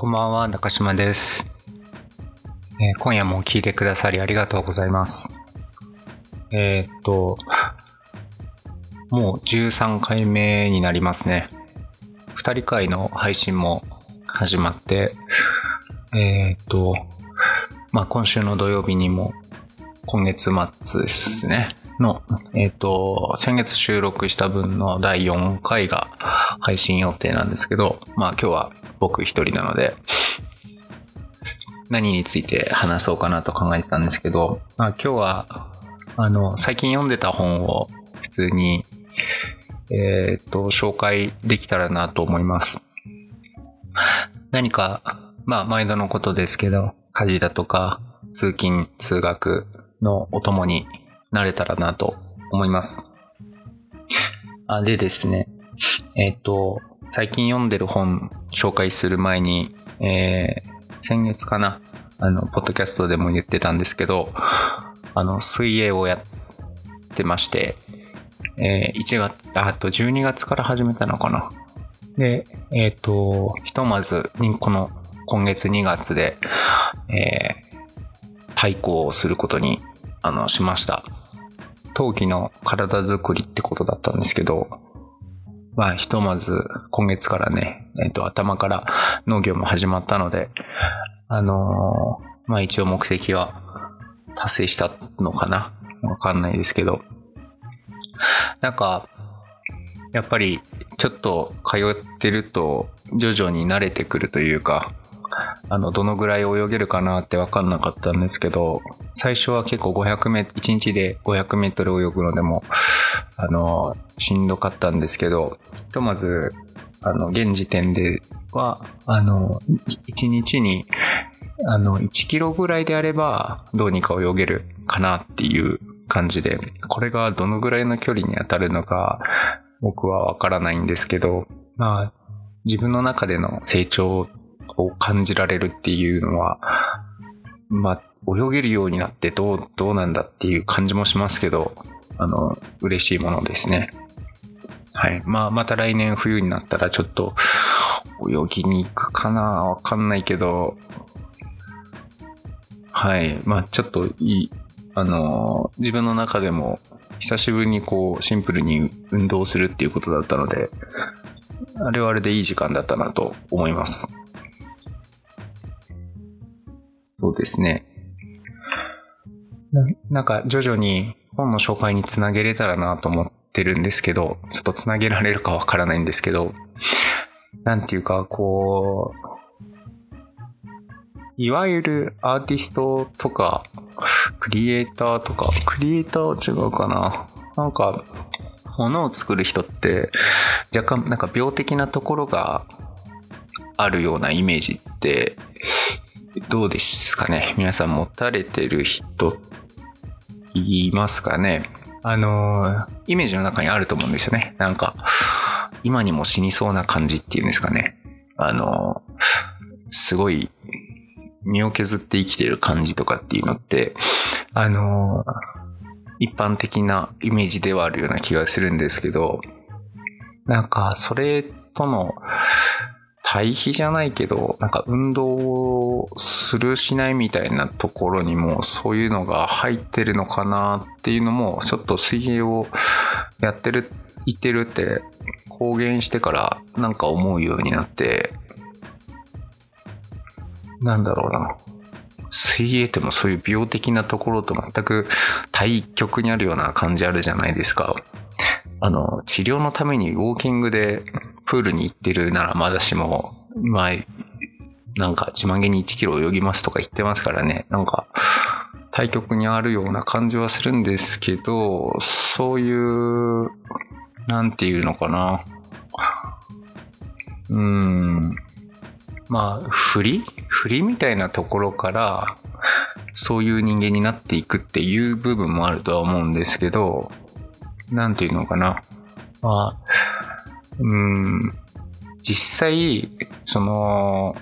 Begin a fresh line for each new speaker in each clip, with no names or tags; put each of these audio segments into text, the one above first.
こんばんは、中島です、えー今夜も聞いてくださりありがとうございます。えーっと、もう13回目になりますね。二人会の配信も始まって、えーっと、まあ今週の土曜日にも今月末ですね。の、えーっと、先月収録した分の第4回が配信予定なんですけど、まあ今日は僕一人なので、何について話そうかなと考えてたんですけど、まあ今日は、あの、最近読んでた本を普通に、えーっと、紹介できたらなと思います。何か、まあ毎度のことですけど、家事だとか、通勤、通学のお供になれたらなと思います。あでですね、えっ、と、最近読んでる本紹介する前に、えー先月かな、あの、ポッドキャストでも言ってたんですけど、あの、水泳をやってまして、えー1月、あと12月から始めたのかな。で、えっ、と、ひとまず、この、今月2月で、えー対抗をすることに、あの、しました。冬季の体づくりってことだったんですけど、まあ、ひとまず今月からね、えっ、と、頭から農業も始まったので、あのーまあ一応目的は達成したのかな？わかんないですけど、なんか、やっぱりちょっと通ってると徐々に慣れてくるというか、あの、どのぐらい泳げるかなってわかんなかったんですけど、最初は結構500メートル、1日で500メートル泳ぐのでも、あの、しんどかったんですけど、ひとまず、あの、現時点では、あの、1日に、あの、1キロぐらいであれば、どうにか泳げるかなっていう感じで、これがどのぐらいの距離に当たるのか、僕はわからないんですけど、まあ、自分の中での成長を感じられるっていうのは、まあ、泳げるようになってどう、どうなんだっていう感じもしますけど、あの、嬉しいものですね。はい。まあ、また来年冬になったらちょっと泳ぎに行くかなわかんないけど、はい。まあ、ちょっといい、あの、自分の中でも久しぶりにこう、シンプルに運動するっていうことだったので、あれはあれでいい時間だったなと思います。そうですね。ななんか徐々に本の紹介につなげれたらなと思ってるんですけど、ちょっとつなげられるかわからないんですけど、なんていうか、こう、いわゆるアーティストとか、クリエイターとか、クリエイターは違うかな。なんか、物を作る人って、若干なんか病的なところがあるようなイメージって、どうですかね？皆さん持たれてる人、言いますかねあの、イメージの中にあると思うんですよね。なんか、今にも死にそうな感じっていうんですかね。あの、すごい、身を削って生きてる感じとかっていうのって、あの、一般的なイメージではあるような気がするんですけど、なんか、それとの対比じゃないけど、なんか運動をするしないみたいなところにもそういうのが入ってるのかなっていうのも、ちょっと水泳をやってる、言ってるって公言してからなんか思うようになって、なんだろうな。水泳ってもそういう病的なところと全く対極にあるような感じあるじゃないですか。あの、治療のためにウォーキングでプールに行ってるならまだしも、まあ、なんか自慢げに1キロ泳ぎますとか言ってますからね。なんか、対極にあるような感じはするんですけど、そういう、なんていうのかな。うーん。まあ、振り？振りみたいなところから、そういう人間になっていくっていう部分もあるとは思うんですけど、なんていうのかな。まあ、実際、その、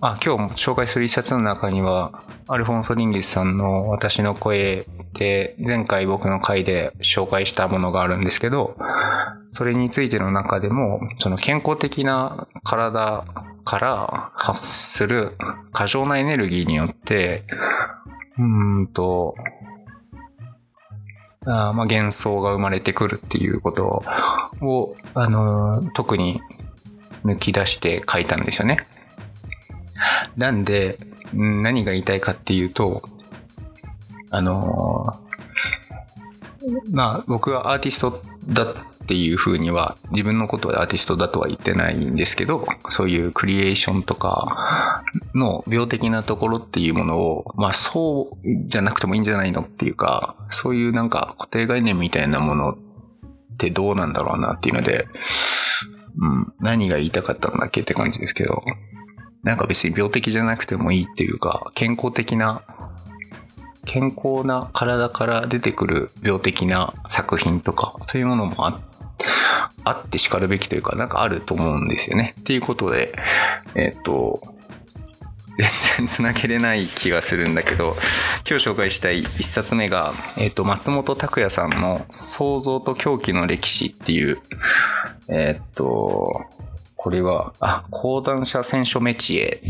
あ、今日紹介する一冊の中には、アルフォンソ・リンギスさんの私の声で、前回僕の回で紹介したものがあるんですけど、それについての中でも、その健康的な体、から発する過剰なエネルギーによって、うんと、あまあ、幻想が生まれてくるっていうことを、あのー、特に抜き出して書いたんですよね。なんで、何が言いたいかっていうと、あのー、まあ、僕はアーティストだっっていうふうには、自分のことはアーティストだとは言ってないんですけど、そういうクリエーションとかの病的なところっていうものを、まあそうじゃなくてもいいんじゃないのっていうか、そういうなんか固定概念みたいなものってどうなんだろうなっていうので、うん、何が言いたかったんだっけって感じですけど、なんか別に病的じゃなくてもいいっていうか、健康的な健康な体から出てくる病的な作品とか、そういうものもあっあって叱るべきというか、なんかあると思うんですよね。っていうことで、えっ、と、全然つなげれない気がするんだけど、今日紹介したい一冊目が、えっ、と、松本拓也さんの創造と狂気の歴史っていう、えっ、と、これは、あ、講談社選書メチエ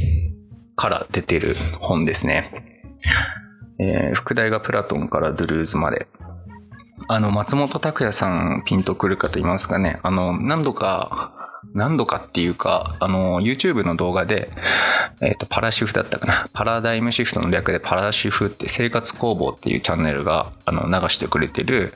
から出てる本ですね。えー、副題がプラトンからドゥルーズまで。あの、松本拓也さんピンとくるかと言いますかね。あの、何度か、何度かっていうか、あの、YouTube の動画で、えっ、ー、と、パラシフだったかな。パラダイムシフトの略でパラシフって生活工房っていうチャンネルが、あの、流してくれてる、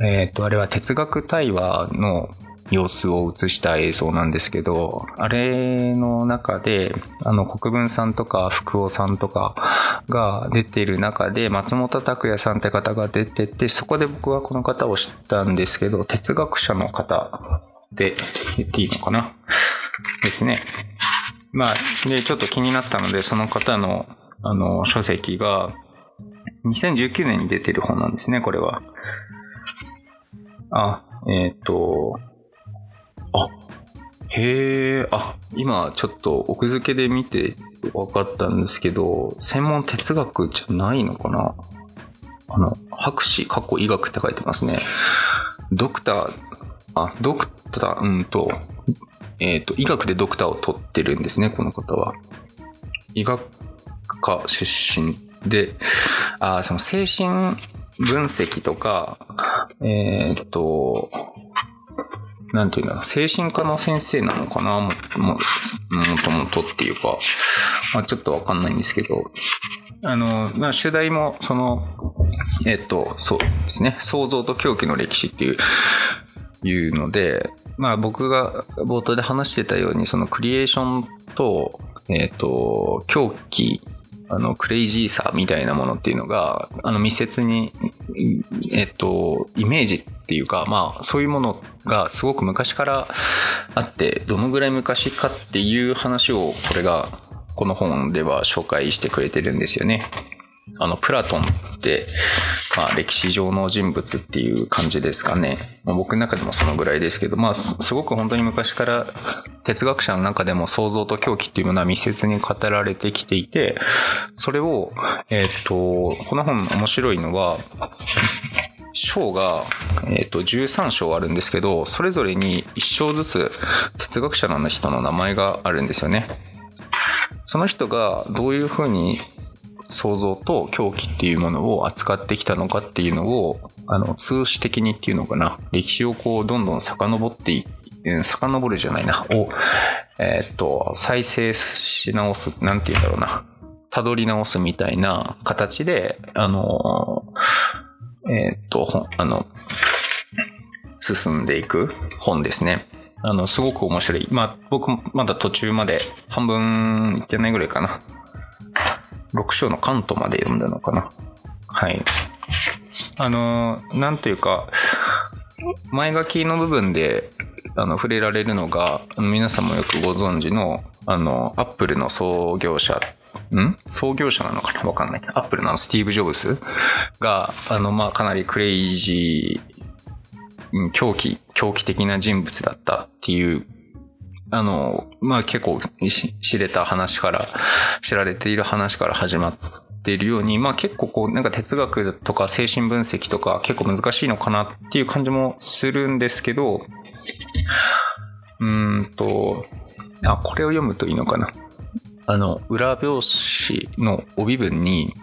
えっ、ー、と、あれは哲学対話の様子を映した映像なんですけど、あれの中で、あの、国分さんとか福尾さんとかが出てる中で、松本拓也さんって方が出てて、そこで僕はこの方を知ったんですけど、哲学者の方で言っていいのかな？ですね。まあ、で、ちょっと気になったので、その方の、あの、書籍が、2019年に出てる本なんですね、これは。あ、えっ、ー、と、あ、へえ、あ、今ちょっと奥付けで見て分かったんですけど、専門哲学じゃないのかな？あの、博士、過去医学って書いてますね。ドクター、あ、ドクター、うんと、えっ、ー、と、医学でドクターを取ってるんですね、この方は。医学科出身で、あ、その精神分析とか、えっ、ー、と、なんていうんだろう、精神科の先生なのかな？も、も、もともとっていうか、まあちょっとわかんないんですけど、あの、まあ主題も、その、えっと、そうですね、創造と狂気の歴史っていう、いうので、まあ僕が冒頭で話してたように、そのクリエーションと、えっと、狂気あの、クレイジーさみたいなものっていうのが、あの、密接に、えっと、イメージっていうか、まあ、そういうものがすごく昔からあって、どのぐらい昔かっていう話を、これが、この本では紹介してくれてるんですよね。あの、プラトンって、まあ、歴史上の人物っていう感じですかね。まあ、僕の中でもそのぐらいですけど、まあ、すごく本当に昔から哲学者の中でも創造と狂気っていうものは密接に語られてきていて、それを、えっ、と、この本面白いのは、章が、えっ、ー、と、13章あるんですけど、それぞれに1章ずつ哲学者の人の名前があるんですよね。その人がどういうふうに想像と狂気っていうものを扱ってきたのかっていうのを、あの、通史的にっていうのかな、歴史をこう、どんどん遡っていって遡るじゃないな、を、えー、っと、再生し直す、なんて言うんだろうな、辿り直すみたいな形で、あの、えー、っと、あの、進んでいく本ですね。あの、すごく面白い。まあ、僕まだ途中まで半分いってないぐらいかな。6章の関東まで読んだのかな。はい。あの、なんというか、前書きの部分で、あの、触れられるのが、皆さんもよくご存知の、あの、アップルの創業者、ん？創業者なのかな？わかんない。アップルのスティーブ・ジョブス？が、あの、まあ、かなりクレイジー、狂気、狂気的な人物だったっていうあの、まあ結構知れた話から、知られている話から始まっているように、まあ結構こう、なんか哲学とか精神分析とか結構難しいのかなっていう感じもするんですけど、うんと、あ、これを読むといいのかな？あの、裏表紙の帯文に、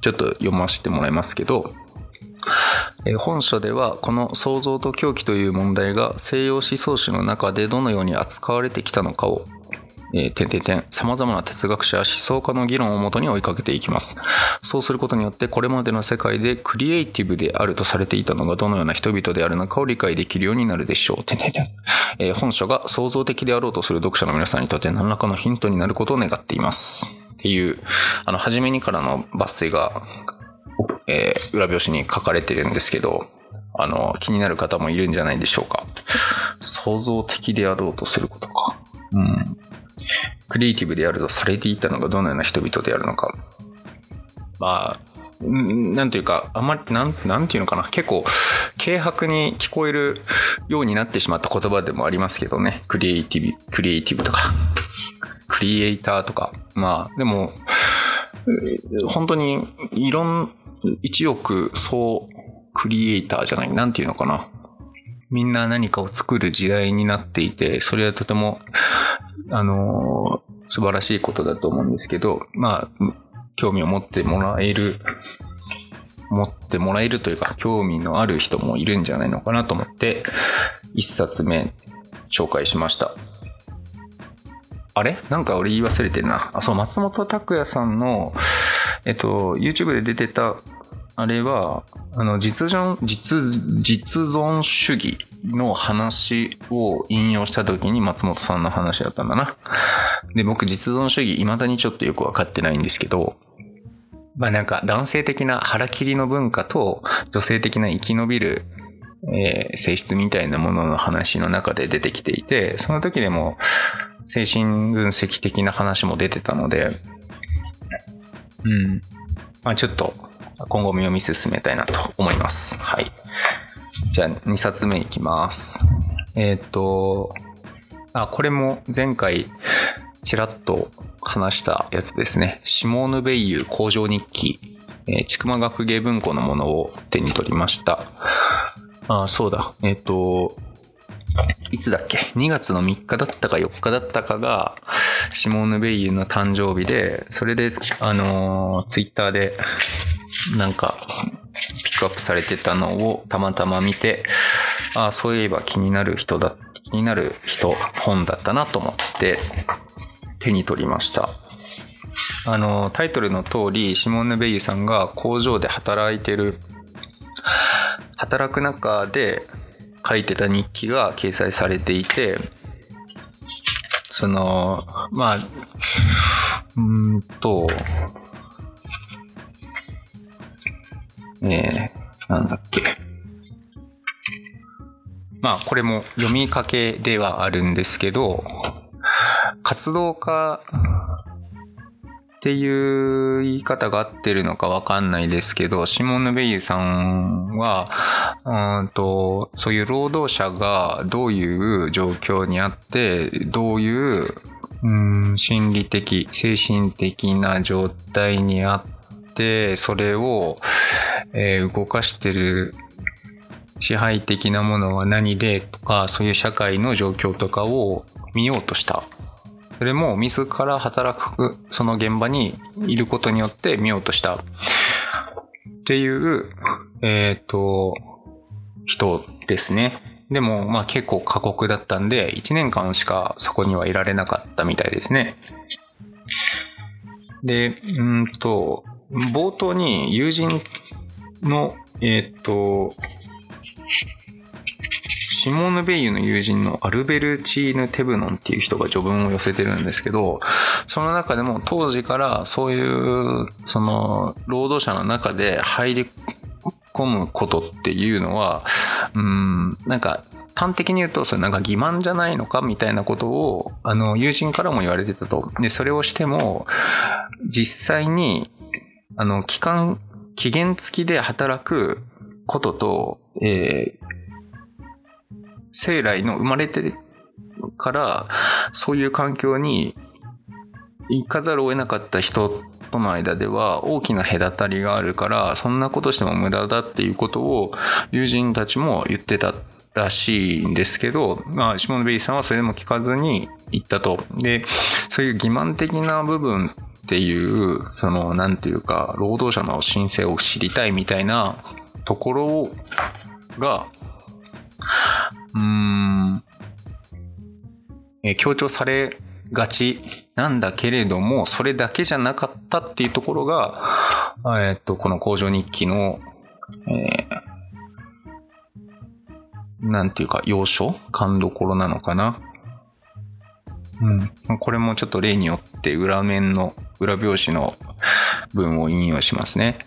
ちょっと読ませてもらいますけど、え本書ではこの創造と狂気という問題が西洋思想史の中でどのように扱われてきたのかをえー、点々点、様々な哲学者や思想家の議論をもとに追いかけていきます。そうすることによって、これまでの世界でクリエイティブであるとされていたのがどのような人々であるのかを理解できるようになるでしょう。点々点。えー、本書が創造的であろうとする読者の皆さんにとって何らかのヒントになることを願っています。っていう、あの、初めにからの抜粋が、えー、裏表紙に書かれてるんですけど、あの、気になる方もいるんじゃないでしょうか。創造的であろうとすることか。うん。クリエイティブであるとされていたのがどのような人々であるのか。まあ、なんていうか、あまり、なん、なんていうのかな。結構、軽薄に聞こえるようになってしまった言葉でもありますけどね。クリエイティブ、クリエイティブとか、クリエイターとか。まあ、でも、本当に、いろん、一億総クリエイターじゃない、なんていうのかな。みんな何かを作る時代になっていて、それはとてもあの、素晴らしいことだと思うんですけど、まあ、興味を持ってもらえる、持ってもらえるというか、興味のある人もいるんじゃないのかなと思って、一冊目紹介しました。あれ？なんか俺言い忘れてるな。あ、そう、松本拓也さんの、えっと、YouTube で出てた、あれは、あの、実存、実、実存主義の話を引用した時に松本さんの話だったんだな。で、僕実存主義未だにちょっとよくわかってないんですけど、まあなんか男性的な腹切りの文化と女性的な生き延びる、えー、性質みたいなものの話の中で出てきていて、その時でも精神分析的な話も出てたので、うん。まあちょっと今後も読み進めたいなと思います。はい。じゃあ2冊目いきます。えっ、ー、と、あ、これも前回ちらっと話したやつですね。シモーヌ・ベイユ工場日記、えー、ちくま学芸文庫のものを手に取りました。あ、そうだ。えっ、ー、と、いつだっけ ?2 月の3日だったか4日だったかが、シモーヌ・ベイユの誕生日で、それで、あのー、ツイッターで、なんか、ピックアップされてたのをたまたま見て、ああ、そういえば気になる人だ、気になる人、本だったなと思って手に取りました。あの、タイトルの通り、シモンヌ・ベイユさんが工場で働いてる、働く中で書いてた日記が掲載されていて、その、まあ、うんと、えー、なんだっけ。まあ、これも読みかけではあるんですけど、活動家っていう言い方が合ってるのかわかんないですけど、シモンヌ・ベイユさんは、うんと、そういう労働者がどういう状況にあって、どういう、うん、心理的、精神的な状態にあって、それを、えー、動かしてる支配的なものは何でとか、そういう社会の状況とかを見ようとした。それも自ら働く、その現場にいることによって見ようとした。っていう、えっ、ー、と、人ですね。でも、まあ結構過酷だったんで、1年間しかそこにはいられなかったみたいですね。で、うんと、冒頭に友人の、えっ、ー、と、シモーヌ・ベイユの友人のアルベルチーヌ・テブノンっていう人が序文を寄せてるんですけど、その中でも当時からそういう、その、労働者の中で入り込むことっていうのは、うん、なんか、端的に言うと、それなんか欺瞞じゃないのかみたいなことを、あの、友人からも言われてたと。で、それをしても、実際に、あの、期間期限付きで働くことと、えー、生来の生まれてからそういう環境に行かざるを得なかった人との間では大きな隔たりがあるからそんなことしても無駄だっていうことを友人たちも言ってたらしいんですけど、まあ、シモン・ベリーさんはそれでも聞かずに行ったと。で、そういう欺瞞的な部分っていう、その、なんていうか、労働者の申請を知りたいみたいなところが、うーん、え強調されがちなんだけれども、それだけじゃなかったっていうところが、えっと、この工場日記の、えー、なんていうか、要所？勘どころなのかな？うん。これもちょっと例によって裏面の裏表紙の文を引用しますね。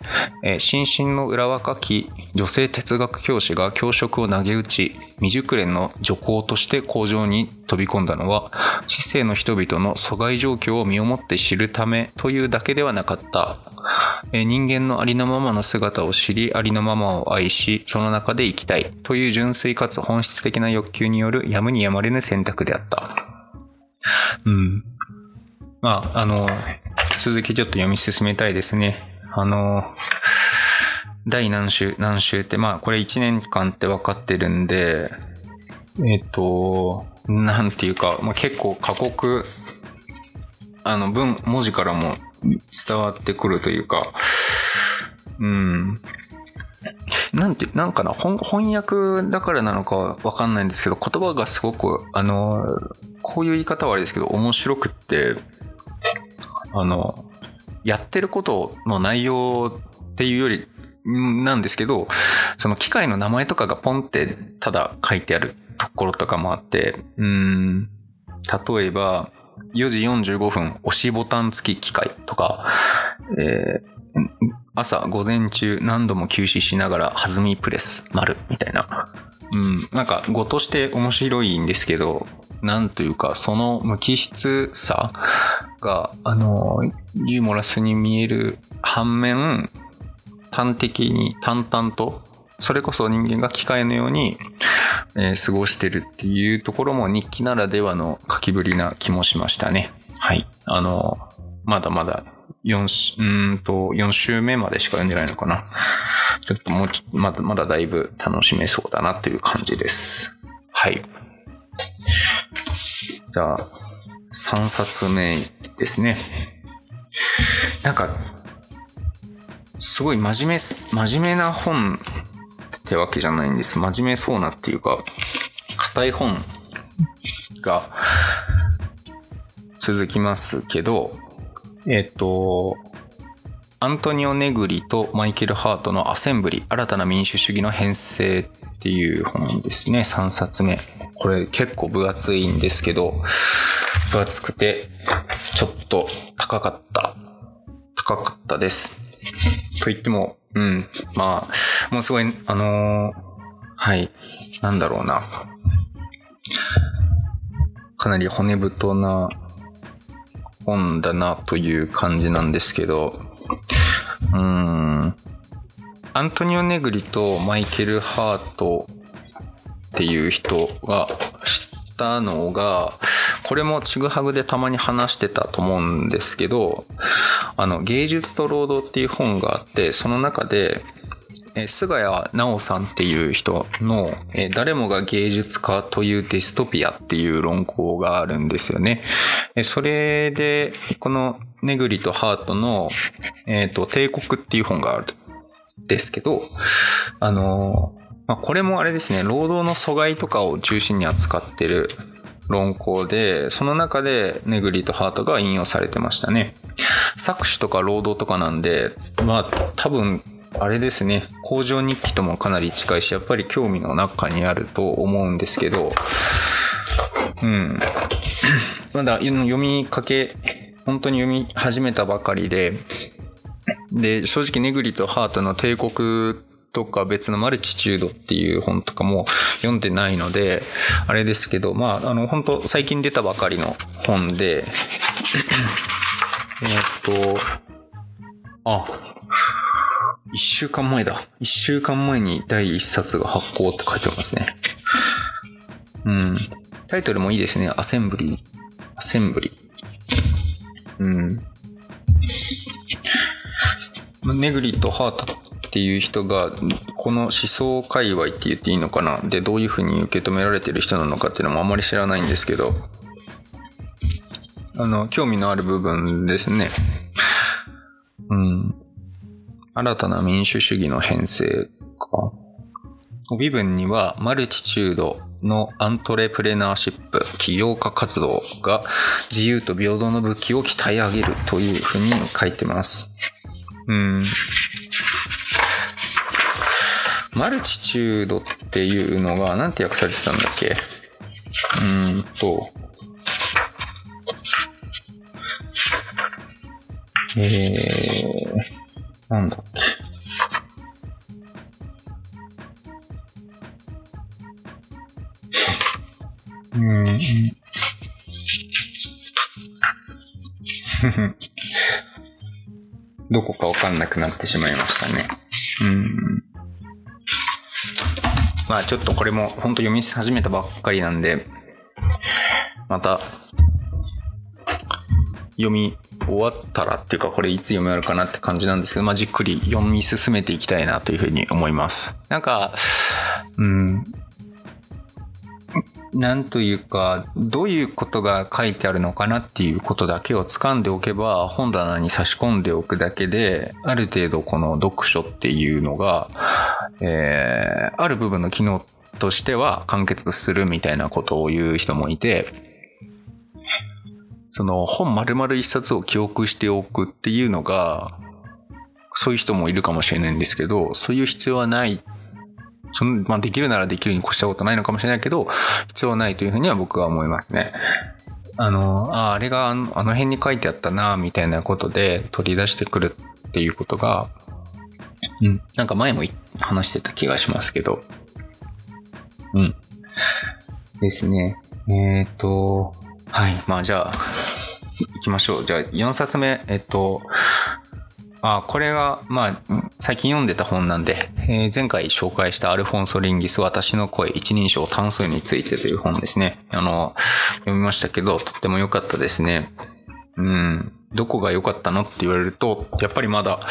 えー、新進の裏若き女性哲学教師が教職を投げ打ち、未熟練の女工として工場に飛び込んだのは、市政の人々の阻害状況を身をもって知るためというだけではなかった。えー、人間のありのままの姿を知り、ありのままを愛し、その中で生きたいという純粋かつ本質的な欲求によるやむにやまれぬ選択であった。うん。まあ、あの、続きちょっと読み進めたいですね。あの、第何週、何週って、まあ、これ1年間って分かってるんで、えっ、と、なんていうか、まあ、結構過酷、あの、文、文字からも伝わってくるというか、うん。なんて、なんかな、翻訳だからなのかわかんないんですけど、言葉がすごく、あの、こういう言い方はあれですけど、面白くって、あの、やってることの内容っていうより、なんですけど、その機械の名前とかがポンってただ書いてあるところとかもあって、うん、例えば、4時45分押しボタン付き機械とか、えー、朝午前中何度も休止しながら弾みプレス丸みたいな。うん、なんか語として面白いんですけど、なんというか、その無機質さが、あの、ユーモラスに見える反面、端的に淡々と、それこそ人間が機械のように、えー、過ごしてるっていうところも日記ならではの書きぶりな気もしましたね。はい。あの、まだまだ4、うんと、4週目までしか読んでないのかな。ちょっともう、まだまだだいぶ楽しめそうだなという感じです。はい。じゃあ、3冊目ですね。なんか、すごい真面目、真面目な本ってわけじゃないんです。真面目そうなっていうか、硬い本が続きますけど、えっ、と、アントニオ・ネグリとマイケル・ハートのアセンブリ、新たな民主主義の編成っていう本ですね、3冊目。これ結構分厚いんですけど、分厚くて、ちょっと高かった。高かったです。と言っても、うん、まあ、もうすごい、あのー、はい、なんだろうな。かなり骨太な本だなという感じなんですけど、うーん、アントニオ・ネグリとマイケル・ハートっていう人が知ったのが、これもちぐはぐでたまに話してたと思うんですけど、あの、芸術と労働っていう本があって、その中で、え菅谷直さんっていう人の、え誰もが芸術家というディストピアっていう論考があるんですよね。えそれで、このネグリとハートの、えっ、ー、と、帝国っていう本があるんですけど、あのまあ、これもあれですね、労働の阻害とかを中心に扱ってる論考で、その中でネグリとハートが引用されてましたね。作詞とか労働とかなんで、まあ多分、あれですね、工場日記ともかなり近いし、やっぱり興味の中にあると思うんですけど、うん。まだ読みかけ、本当に読み始めたばかりで、で、正直ネグリとハートの帝国とか別のマルチチュードっていう本とかも読んでないので、あれですけど、まあ、あの、本当最近出たばかりの本で、えっと、あ、一週間前だ。一週間前に第一冊が発行って書いてますね。うん。タイトルもいいですね。アセンブリー。アセンブリー。うん。ネグリとハートっていう人が、この思想界隈って言っていいのかな？で、どういうふうに受け止められてる人なのかっていうのもあんまり知らないんですけど、あの、興味のある部分ですね。うん。新たな民主主義の編成か。帯文には、マルチチュードのアントレプレナーシップ、起業家活動が自由と平等の武器を鍛え上げるというふうに書いてます。うん。マルチチュードっていうのが、なんて訳されてたんだっけ？うーんと、えー、なんだっけ？うん。どこかわかんなくなってしまいましたね。うん。まあちょっとこれも本当読み始めたばっかりなんで、また、読み終わったらっていうかこれいつ読めるかなって感じなんですけど、まあじっくり読み進めていきたいなというふうに思います。なんか、うん、なんというか、どういうことが書いてあるのかなっていうことだけを掴んでおけば、本棚に差し込んでおくだけで、ある程度この読書っていうのが、えー、ある部分の機能としては完結するみたいなことを言う人もいて、その本丸々一冊を記憶しておくっていうのが、そういう人もいるかもしれないんですけど、そういう必要はないその、まあ、できるならできるに越したことないのかもしれないけど、必要はないというふうには僕は思いますね。あの、ああ、れがあの辺に書いてあったな、みたいなことで取り出してくるっていうことが、うん、なんか前も話してた気がしますけど、うん。ですね。えっ、ー、と、はい。まあじゃあ、行きましょう。じゃあ4冊目、えっと、あこれが、まあ、最近読んでた本なんで、えー、前回紹介したアルフォンソ・リンギス、私の声一人称単数についてという本ですね。あの、読みましたけど、とっても良かったですね。うん。どこが良かったのって言われると、やっぱりまだ、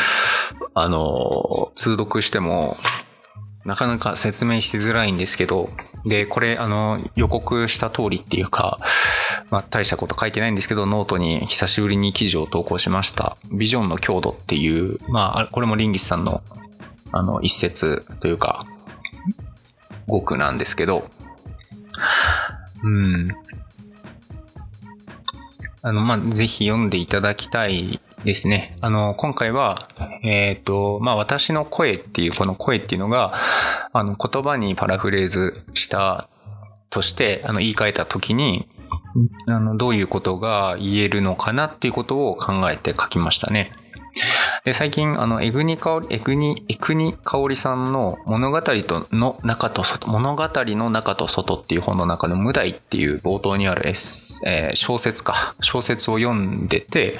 あの、通読しても、なかなか説明しづらいんですけど、で、これ、あの、予告した通りっていうか、まあ、大したこと書いてないんですけど、ノートに久しぶりに記事を投稿しました。ビジョンの強度っていう、まあ、これもリンギスさんの、あの、一節というか、語句なんですけど、うん。あの、まあ、ぜひ読んでいただきたいですね。あの、今回は、えっ、ー、と、まあ、私の声っていう、この声っていうのが、あの、言葉にパラフレーズしたとして、あの、言い換えたときに、あの、どういうことが言えるのかなっていうことを考えて書きましたね。で、最近、あの、エグニカオリ、エグニ、エクニカオリさんの物語との中と外、物語の中と外っていう本の中の無題っていう冒頭にあるエス、えー、小説か、小説を読んでて、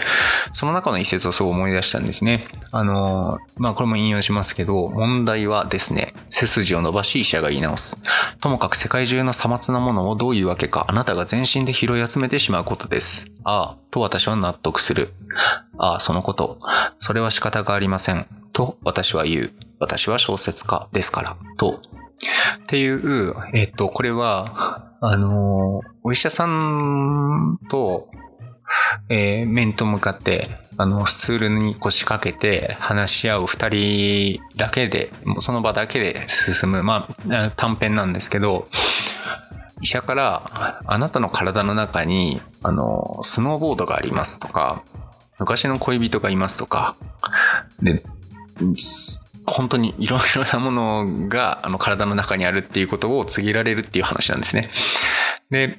その中の一節をすごい思い出したんですね。あの、まあ、これも引用しますけど、問題はですね、背筋を伸ばし医者が言い直す。ともかく世界中のさまつなものをどういうわけかあなたが全身で拾い集めてしまうことです。ああ、と私は納得する。ああ、そのこと。それは仕方がありません。と私は言う。私は小説家ですから。と。っていう、えっと、これは、あの、お医者さんと、えー、面と向かって、あの、スツールに腰掛けて話し合う二人だけで、その場だけで進む、まあ、短編なんですけど、医者から、あなたの体の中に、あの、スノーボードがありますとか、昔の恋人がいますとか、で、本当にいろいろなものがあの体の中にあるっていうことを告げられるっていう話なんですね。で、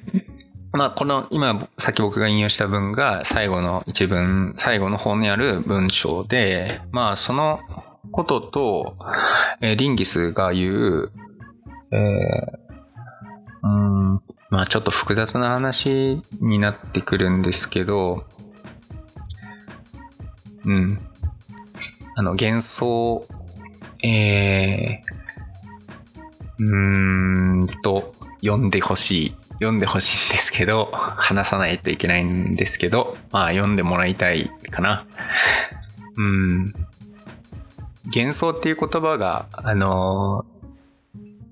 まあこの今さっき僕が引用した文が最後の一文、最後の方にある文章で、まあそのことと、え、リンギスが言う、えー、うん、まあちょっと複雑な話になってくるんですけど、うん。あの、幻想、えー、うーんと、読んでほしい。読んでほしいんですけど、話さないといけないんですけど、まあ読んでもらいたいかな。うん。幻想っていう言葉が、あの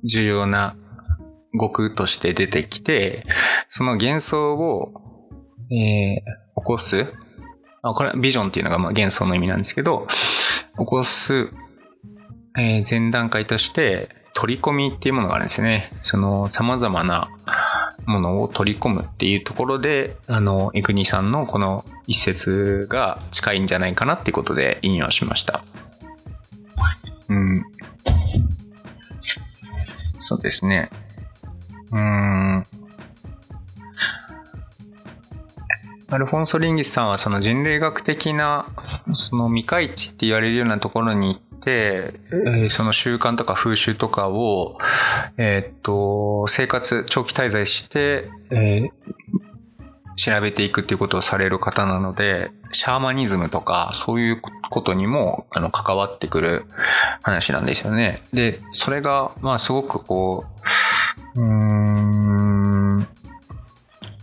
重要な語句として出てきて、その幻想を、えー、起こす。あこれビジョンっていうのがまあ幻想の意味なんですけど、起こす、えー、前段階として取り込みっていうものがあるんですね。その様々なものを取り込むっていうところで、あの、エクニさんのこの一節が近いんじゃないかなっていうことで引用しました。うん。そうですね。うーん。アルフォンソ・リンギスさんはその人類学的なその未開地って言われるようなところに行って、えー、その習慣とか風習とかを、えー、っと、生活、長期滞在して、えー、調べていくっていうことをされる方なので、シャーマニズムとか、そういうことにも、あの、関わってくる話なんですよね。で、それが、まあ、すごくこう、うーん、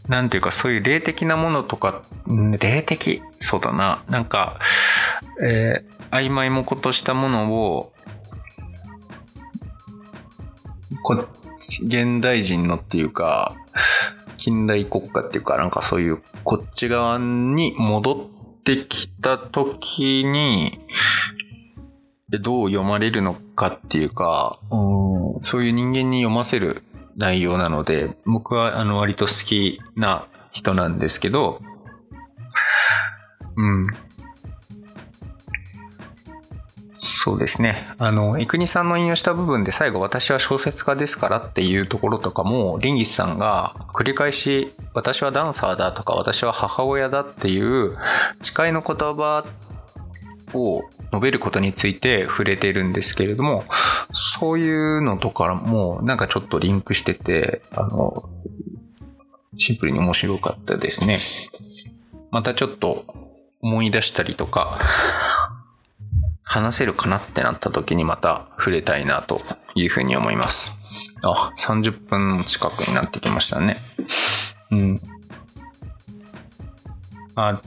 なんていうか、そういう霊的なものとか、霊的？そうだな。なんか、えー、曖昧もことしたものを、こ、現代人のっていうか、近代国家っていうか、なんかそういうこっち側に戻ってきた時に、どう読まれるのかっていうか、うん、そういう人間に読ませる内容なので、僕はあの割と好きな人なんですけど、うん。そうですね。あの、生国さんの引用した部分で最後私は小説家ですからっていうところとかも、リンギスさんが繰り返し私はダンサーだとか私は母親だっていう誓いの言葉を述べることについて触れてるんですけれども、そういうのとかもなんかちょっとリンクしてて、あの、シンプルに面白かったですね。またちょっと思い出したりとか、話せるかなってなった時にまた触れたいなというふうに思います。あ、30分近くになってきましたね。うん。あ、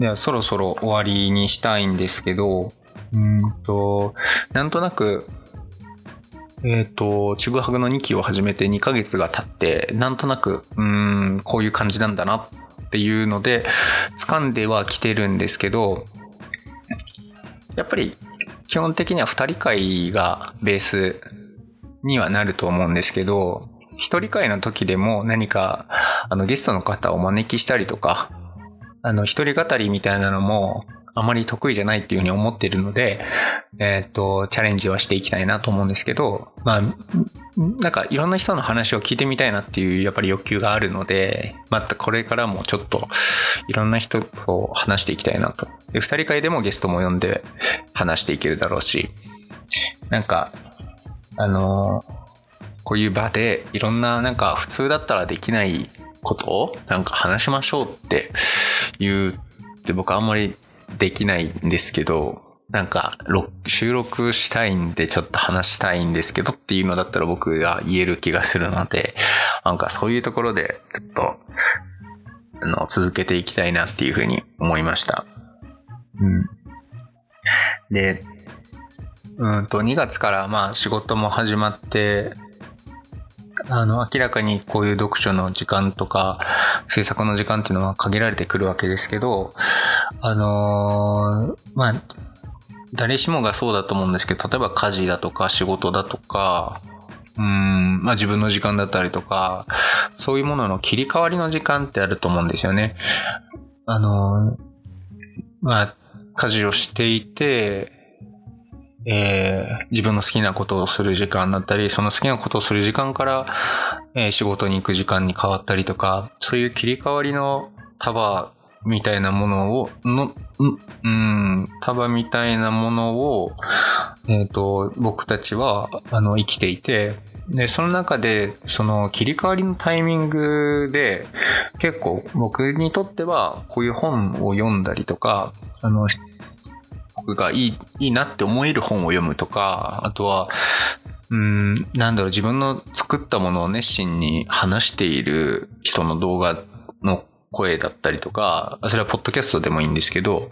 ではそろそろ終わりにしたいんですけど、うんと、なんとなく、えっ、ー、と、ちぐはぐの2期を始めて2ヶ月が経って、なんとなく、うん、こういう感じなんだなっていうので、掴んではきてるんですけど、やっぱり基本的には二人会がベースにはなると思うんですけど、一人会の時でも何か、あの、ゲストの方をお招きしたりとか、あの、一人語りみたいなのも、あまり得意じゃないっていうふうに思ってるので、えっ、ー、と、チャレンジはしていきたいなと思うんですけど、まあ、なんかいろんな人の話を聞いてみたいなっていうやっぱり欲求があるので、またこれからもちょっといろんな人と話していきたいなと。で、二人会でもゲストも呼んで話していけるだろうし、なんか、あのこういう場でいろんななんか普通だったらできないことをなんか話しましょうって言うって僕あんまりできないんですけど、なんか、収録したいんでちょっと話したいんですけどっていうのだったら僕が言える気がするので、なんかそういうところでちょっと、あの、続けていきたいなっていうふうに思いました。うん。で、うんと、2月からまあ仕事も始まって、あの、明らかにこういう読書の時間とか、制作の時間っていうのは限られてくるわけですけど、あのー、まあ、誰しもがそうだと思うんですけど、例えば家事だとか仕事だとか、うん、まあ自分の時間だったりとか、そういうものの切り替わりの時間ってあると思うんですよね。あの、まあ、家事をしていて、えー、自分の好きなことをする時間だったり、その好きなことをする時間から、えー、仕事に行く時間に変わったりとか、そういう切り替わりの束みたいなものを、の、うん、束みたいなものを、えっ、ー、と、僕たちは、あの、生きていて、で、その中で、その切り替わりのタイミングで、結構僕にとっては、こういう本を読んだりとか、あの、僕がいい、いいなって思える本を読むとか、あとは、うん、なんだろう、自分の作ったものを熱心に話している人の動画の声だったりとか、それはポッドキャストでもいいんですけど、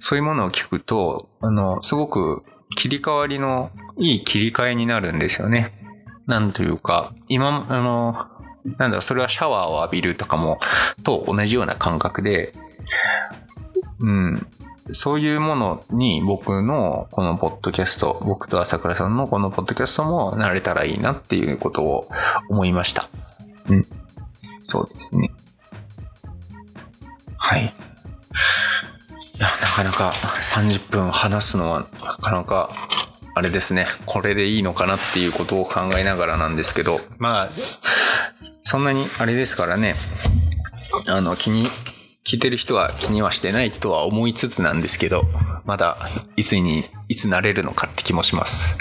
そういうものを聞くと、あの、すごく切り替わりのいい切り替えになるんですよね。なんというか、今、あの、なんだそれはシャワーを浴びるとかも、と同じような感覚で、うん、そういうものに僕のこのポッドキャスト、僕と朝倉さんのこのポッドキャストもなれたらいいなっていうことを思いました。うん。そうですね。はい。いや、なかなか30分話すのはなかなかあれですね。これでいいのかなっていうことを考えながらなんですけど、まあ、そんなにあれですからね、あの、気に聞いてる人は気にはしてないとは思いつつなんですけど、まだいつに、いつなれるのかって気もします。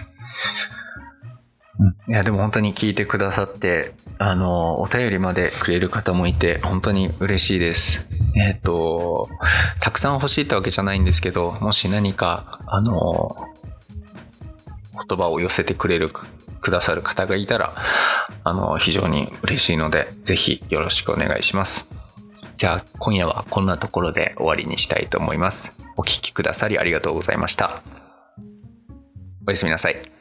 いや、でも本当に聞いてくださって、あの、お便りまでくれる方もいて、本当に嬉しいです。えっ、ー、と、たくさん欲しいってわけじゃないんですけど、もし何か、あの、言葉を寄せてくれる、くださる方がいたら、あの、非常に嬉しいので、ぜひよろしくお願いします。じゃあ今夜はこんなところで終わりにしたいと思います。お聴きくださりありがとうございました。おやすみなさい。